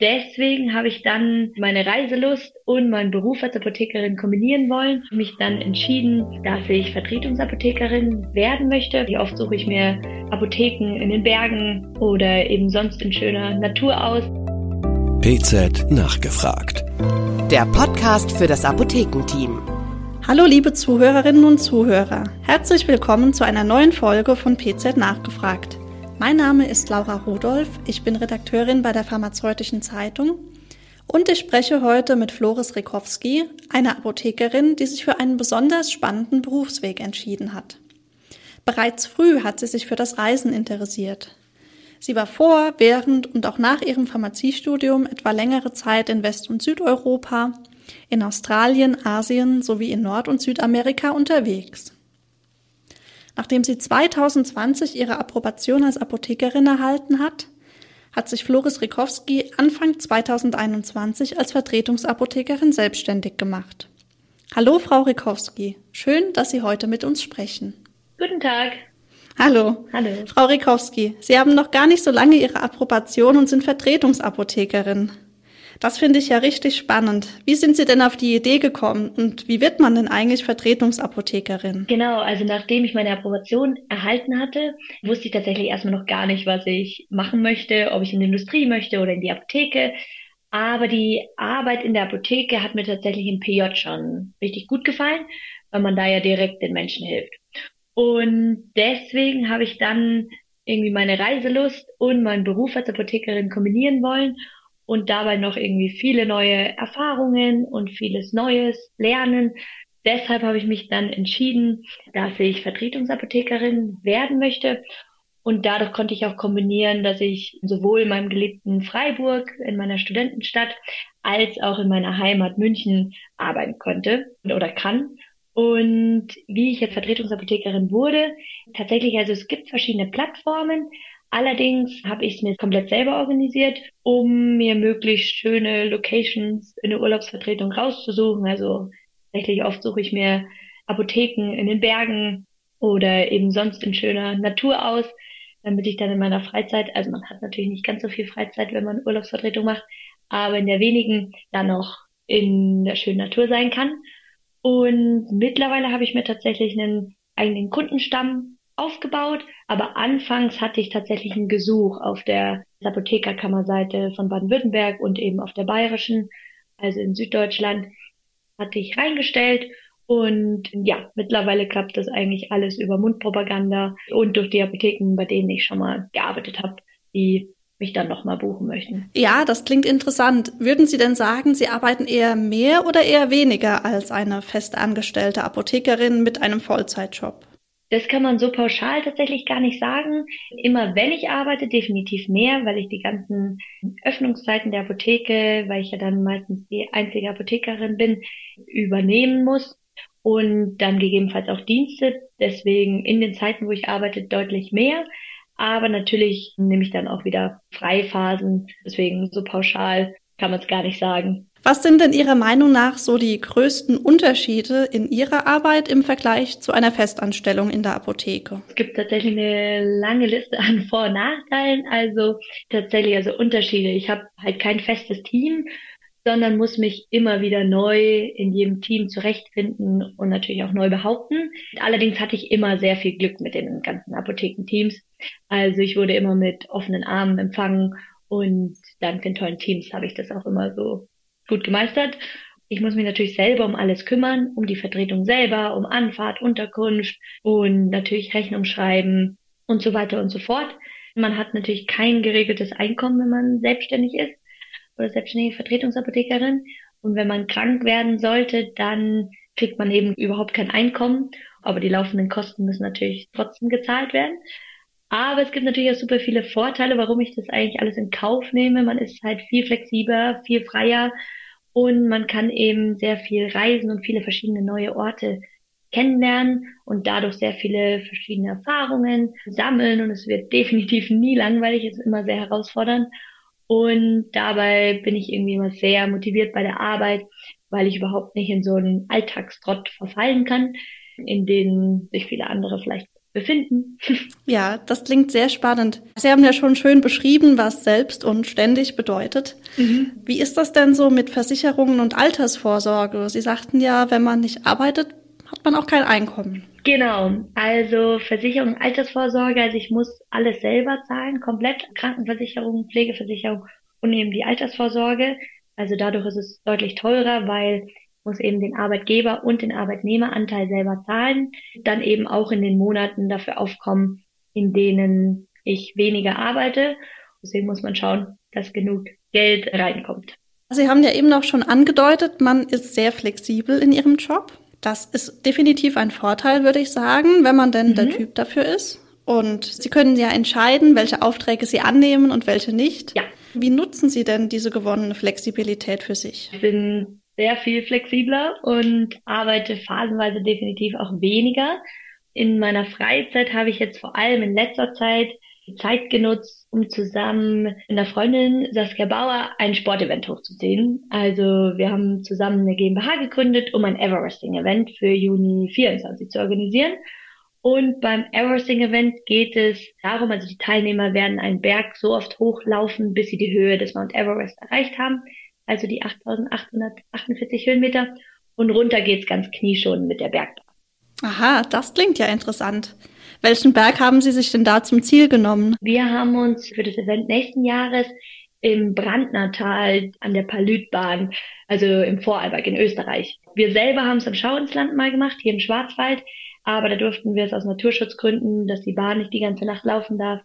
deswegen habe ich dann meine Reiselust und meinen Beruf als Apothekerin kombinieren wollen. Mich dann entschieden, dass ich Vertretungsapothekerin werden möchte. Wie oft suche ich mir Apotheken in den Bergen oder eben sonst in schöner Natur aus. PZ nachgefragt. Der Podcast für das Apothekenteam. Hallo liebe Zuhörerinnen und Zuhörer. Herzlich willkommen zu einer neuen Folge von PZ nachgefragt. Mein Name ist Laura Rudolph, ich bin Redakteurin bei der Pharmazeutischen Zeitung und ich spreche heute mit Floris Rikowski, einer Apothekerin, die sich für einen besonders spannenden Berufsweg entschieden hat. Bereits früh hat sie sich für das Reisen interessiert. Sie war vor, während und auch nach ihrem Pharmaziestudium etwa längere Zeit in West- und Südeuropa, in Australien, Asien sowie in Nord- und Südamerika unterwegs. Nachdem sie 2020 ihre Approbation als Apothekerin erhalten hat, hat sich Floris Rikowski Anfang 2021 als Vertretungsapothekerin selbstständig gemacht. Hallo, Frau Rikowski. Schön, dass Sie heute mit uns sprechen. Guten Tag. Hallo. Hallo. Frau Rikowski, Sie haben noch gar nicht so lange Ihre Approbation und sind Vertretungsapothekerin. Das finde ich ja richtig spannend. Wie sind Sie denn auf die Idee gekommen und wie wird man denn eigentlich Vertretungsapothekerin? Genau, also nachdem ich meine Approbation erhalten hatte, wusste ich tatsächlich erstmal noch gar nicht, was ich machen möchte, ob ich in die Industrie möchte oder in die Apotheke. Aber die Arbeit in der Apotheke hat mir tatsächlich im PJ schon richtig gut gefallen, weil man da ja direkt den Menschen hilft. Und deswegen habe ich dann irgendwie meine Reiselust und meinen Beruf als Apothekerin kombinieren wollen und dabei noch irgendwie viele neue Erfahrungen und vieles Neues lernen. Deshalb habe ich mich dann entschieden, dass ich Vertretungsapothekerin werden möchte. Und dadurch konnte ich auch kombinieren, dass ich sowohl in meinem geliebten Freiburg, in meiner Studentenstadt, als auch in meiner Heimat München arbeiten konnte oder kann. Und wie ich jetzt Vertretungsapothekerin wurde, tatsächlich, also es gibt verschiedene Plattformen, Allerdings habe ich es mir komplett selber organisiert, um mir möglichst schöne Locations in der Urlaubsvertretung rauszusuchen. Also tatsächlich oft suche ich mir Apotheken in den Bergen oder eben sonst in schöner Natur aus, damit ich dann in meiner Freizeit, also man hat natürlich nicht ganz so viel Freizeit, wenn man Urlaubsvertretung macht, aber in der wenigen dann noch in der schönen Natur sein kann. Und mittlerweile habe ich mir tatsächlich einen eigenen Kundenstamm aufgebaut, aber anfangs hatte ich tatsächlich ein Gesuch auf der Apothekerkammerseite von Baden-Württemberg und eben auf der bayerischen, also in Süddeutschland, hatte ich reingestellt und ja, mittlerweile klappt das eigentlich alles über Mundpropaganda und durch die Apotheken, bei denen ich schon mal gearbeitet habe, die mich dann nochmal buchen möchten. Ja, das klingt interessant. Würden Sie denn sagen, Sie arbeiten eher mehr oder eher weniger als eine festangestellte Apothekerin mit einem Vollzeitjob? Das kann man so pauschal tatsächlich gar nicht sagen. Immer wenn ich arbeite, definitiv mehr, weil ich die ganzen Öffnungszeiten der Apotheke, weil ich ja dann meistens die einzige Apothekerin bin, übernehmen muss und dann gegebenenfalls auch Dienste. Deswegen in den Zeiten, wo ich arbeite, deutlich mehr. Aber natürlich nehme ich dann auch wieder Freiphasen. Deswegen so pauschal kann man es gar nicht sagen. Was sind denn Ihrer Meinung nach so die größten Unterschiede in Ihrer Arbeit im Vergleich zu einer Festanstellung in der Apotheke? Es gibt tatsächlich eine lange Liste an Vor- und Nachteilen. Also tatsächlich also Unterschiede. Ich habe halt kein festes Team, sondern muss mich immer wieder neu in jedem Team zurechtfinden und natürlich auch neu behaupten. Allerdings hatte ich immer sehr viel Glück mit den ganzen Apothekenteams. Also ich wurde immer mit offenen Armen empfangen und dank den tollen Teams habe ich das auch immer so gut gemeistert. Ich muss mich natürlich selber um alles kümmern, um die Vertretung selber, um Anfahrt, Unterkunft und natürlich Rechnung schreiben und so weiter und so fort. Man hat natürlich kein geregeltes Einkommen, wenn man selbstständig ist oder selbstständige Vertretungsapothekerin. Und wenn man krank werden sollte, dann kriegt man eben überhaupt kein Einkommen. Aber die laufenden Kosten müssen natürlich trotzdem gezahlt werden. Aber es gibt natürlich auch super viele Vorteile, warum ich das eigentlich alles in Kauf nehme. Man ist halt viel flexibler, viel freier und man kann eben sehr viel reisen und viele verschiedene neue Orte kennenlernen und dadurch sehr viele verschiedene Erfahrungen sammeln. Und es wird definitiv nie langweilig, es ist immer sehr herausfordernd. Und dabei bin ich irgendwie immer sehr motiviert bei der Arbeit, weil ich überhaupt nicht in so einen Alltagstrott verfallen kann, in den sich viele andere vielleicht befinden. Ja, das klingt sehr spannend. Sie haben ja schon schön beschrieben, was selbst und ständig bedeutet. Mhm. Wie ist das denn so mit Versicherungen und Altersvorsorge? Sie sagten ja, wenn man nicht arbeitet, hat man auch kein Einkommen. Genau, also Versicherung, Altersvorsorge, also ich muss alles selber zahlen, komplett Krankenversicherung, Pflegeversicherung und eben die Altersvorsorge. Also dadurch ist es deutlich teurer, weil muss eben den Arbeitgeber und den Arbeitnehmeranteil selber zahlen, dann eben auch in den Monaten dafür aufkommen, in denen ich weniger arbeite. Deswegen muss man schauen, dass genug Geld reinkommt. Sie haben ja eben auch schon angedeutet, man ist sehr flexibel in Ihrem Job. Das ist definitiv ein Vorteil, würde ich sagen, wenn man denn mhm. der Typ dafür ist. Und Sie können ja entscheiden, welche Aufträge Sie annehmen und welche nicht. Ja. Wie nutzen Sie denn diese gewonnene Flexibilität für sich? Ich bin sehr viel flexibler und arbeite phasenweise definitiv auch weniger. In meiner Freizeit habe ich jetzt vor allem in letzter Zeit die Zeit genutzt, um zusammen mit einer Freundin Saskia Bauer ein Sportevent hochzuziehen. Also wir haben zusammen eine GmbH gegründet, um ein Everesting-Event für Juni 24 zu organisieren. Und beim Everesting-Event geht es darum, also die Teilnehmer werden einen Berg so oft hochlaufen, bis sie die Höhe des Mount Everest erreicht haben also die 8848 Höhenmeter. Und runter geht's ganz knieschon mit der Bergbahn. Aha, das klingt ja interessant. Welchen Berg haben Sie sich denn da zum Ziel genommen? Wir haben uns für das Event nächsten Jahres im Brandnertal an der Palütbahn, also im Vorarlberg in Österreich. Wir selber haben es im Schauinsland mal gemacht, hier im Schwarzwald, aber da durften wir es aus Naturschutzgründen, dass die Bahn nicht die ganze Nacht laufen darf,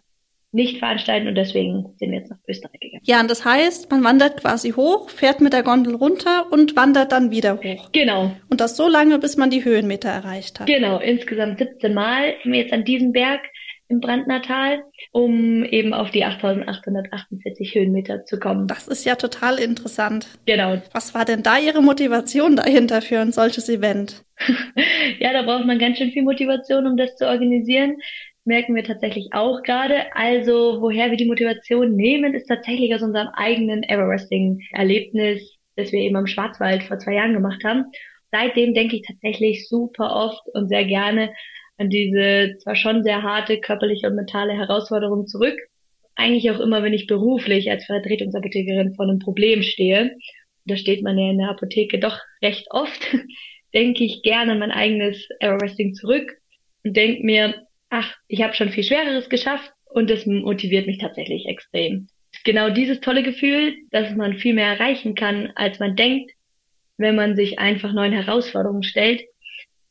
nicht veranstalten und deswegen sind wir jetzt nach Österreich gegangen. Ja, und das heißt, man wandert quasi hoch, fährt mit der Gondel runter und wandert dann wieder hoch. Genau. Und das so lange, bis man die Höhenmeter erreicht hat. Genau, insgesamt 17 Mal sind wir jetzt an diesem Berg im Brandnertal, um eben auf die 8848 Höhenmeter zu kommen. Das ist ja total interessant. Genau. Was war denn da Ihre Motivation dahinter für ein solches Event? ja, da braucht man ganz schön viel Motivation, um das zu organisieren merken wir tatsächlich auch gerade. Also, woher wir die Motivation nehmen, ist tatsächlich aus unserem eigenen Everesting-Erlebnis, das wir eben am Schwarzwald vor zwei Jahren gemacht haben. Seitdem denke ich tatsächlich super oft und sehr gerne an diese zwar schon sehr harte körperliche und mentale Herausforderung zurück. Eigentlich auch immer, wenn ich beruflich als Vertretungsapothekerin vor einem Problem stehe, da steht man ja in der Apotheke doch recht oft, denke ich gerne an mein eigenes Everesting zurück und denke mir, ach, ich habe schon viel Schwereres geschafft und das motiviert mich tatsächlich extrem. Genau dieses tolle Gefühl, dass man viel mehr erreichen kann, als man denkt, wenn man sich einfach neuen Herausforderungen stellt,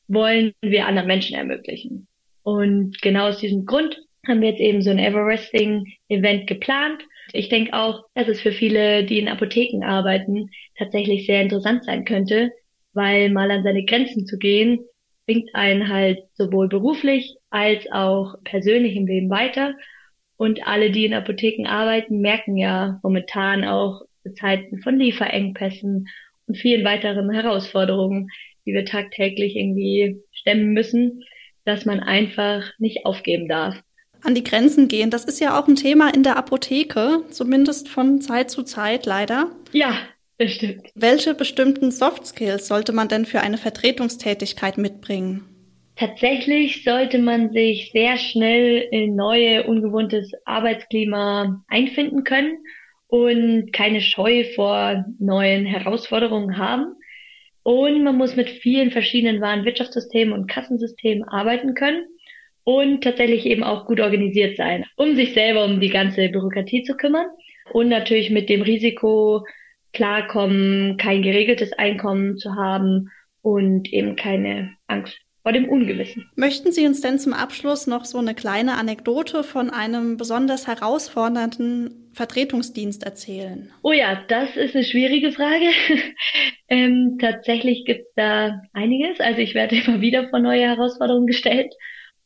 wollen wir anderen Menschen ermöglichen. Und genau aus diesem Grund haben wir jetzt eben so ein Everesting-Event geplant. Ich denke auch, dass es für viele, die in Apotheken arbeiten, tatsächlich sehr interessant sein könnte, weil mal an seine Grenzen zu gehen, bringt einen halt sowohl beruflich als auch persönlich im Leben weiter. Und alle, die in Apotheken arbeiten, merken ja momentan auch Zeiten von Lieferengpässen und vielen weiteren Herausforderungen, die wir tagtäglich irgendwie stemmen müssen, dass man einfach nicht aufgeben darf. An die Grenzen gehen, das ist ja auch ein Thema in der Apotheke, zumindest von Zeit zu Zeit leider. Ja, stimmt. Welche bestimmten Soft Skills sollte man denn für eine Vertretungstätigkeit mitbringen? Tatsächlich sollte man sich sehr schnell in neue, ungewohntes Arbeitsklima einfinden können und keine Scheu vor neuen Herausforderungen haben. Und man muss mit vielen verschiedenen Warenwirtschaftssystemen und Kassensystemen arbeiten können und tatsächlich eben auch gut organisiert sein, um sich selber um die ganze Bürokratie zu kümmern und natürlich mit dem Risiko klarkommen, kein geregeltes Einkommen zu haben und eben keine Angst vor dem Ungewissen. Möchten Sie uns denn zum Abschluss noch so eine kleine Anekdote von einem besonders herausfordernden Vertretungsdienst erzählen? Oh ja, das ist eine schwierige Frage. ähm, tatsächlich gibt es da einiges. Also ich werde immer wieder vor neue Herausforderungen gestellt.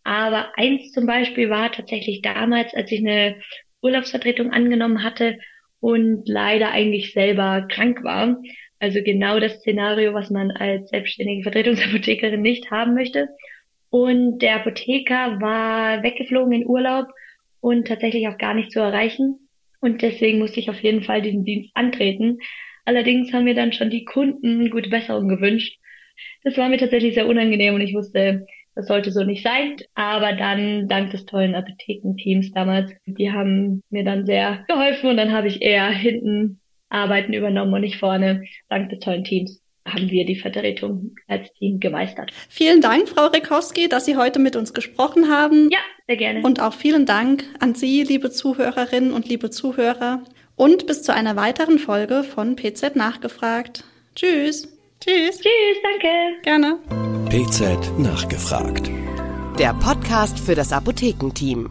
Aber eins zum Beispiel war tatsächlich damals, als ich eine Urlaubsvertretung angenommen hatte und leider eigentlich selber krank war also genau das Szenario, was man als selbstständige Vertretungsapothekerin nicht haben möchte. Und der Apotheker war weggeflogen in Urlaub und tatsächlich auch gar nicht zu erreichen. Und deswegen musste ich auf jeden Fall diesen Dienst antreten. Allerdings haben mir dann schon die Kunden gute Besserung gewünscht. Das war mir tatsächlich sehr unangenehm und ich wusste das sollte so nicht sein. Aber dann, dank des tollen Apothekenteams damals, die haben mir dann sehr geholfen und dann habe ich eher hinten Arbeiten übernommen und nicht vorne, dank des tollen Teams haben wir die Vertretung als Team gemeistert. Vielen Dank, Frau Rekowski, dass Sie heute mit uns gesprochen haben. Ja, sehr gerne. Und auch vielen Dank an Sie, liebe Zuhörerinnen und liebe Zuhörer. Und bis zu einer weiteren Folge von PZ Nachgefragt. Tschüss. Tschüss. Tschüss, danke. Gerne. PZ Nachgefragt. Der Podcast für das Apothekenteam.